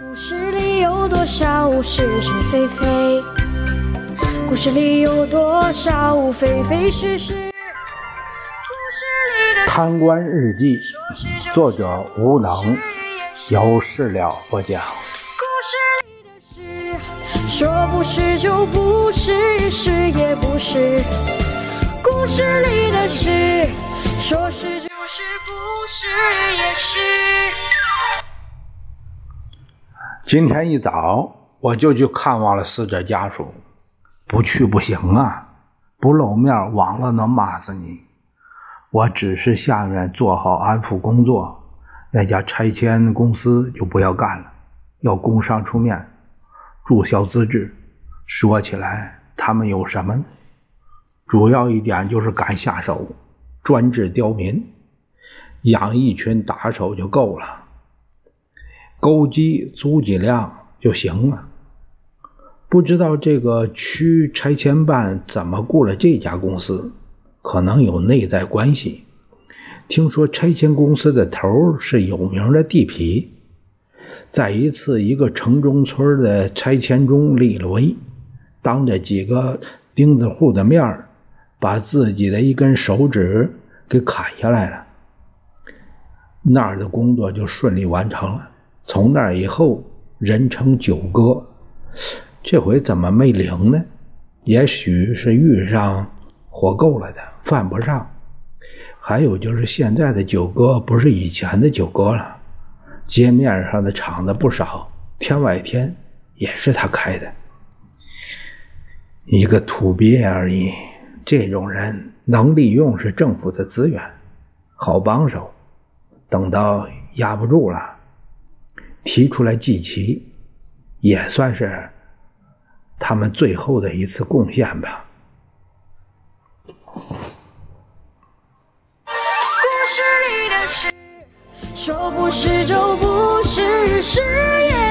故事里有多少是是非非？故事里有多少非非是是？贪官日记，作者无能，由事了播讲。故事里的事，说不是就不是，是也不是。故事里的事，说是就是，不是也是。今天一早，我就去看望了死者家属，不去不行啊！不露面，网络能骂死你。我只是下面做好安抚工作，那家拆迁公司就不要干了，要工商出面注销资质。说起来，他们有什么？主要一点就是敢下手，专治刁民，养一群打手就够了。勾机租几辆就行了。不知道这个区拆迁办怎么雇了这家公司，可能有内在关系。听说拆迁公司的头是有名的地痞，在一次一个城中村的拆迁中立了威，当着几个钉子户的面把自己的一根手指给砍下来了，那儿的工作就顺利完成了。从那以后，人称九哥。这回怎么没灵呢？也许是遇上活够了的，犯不上。还有就是现在的九哥不是以前的九哥了，街面上的厂子不少，天外天也是他开的。一个土鳖而已。这种人能利用是政府的资源，好帮手。等到压不住了。提出来祭旗，也算是他们最后的一次贡献吧。故事里的事，说不是就不是，是。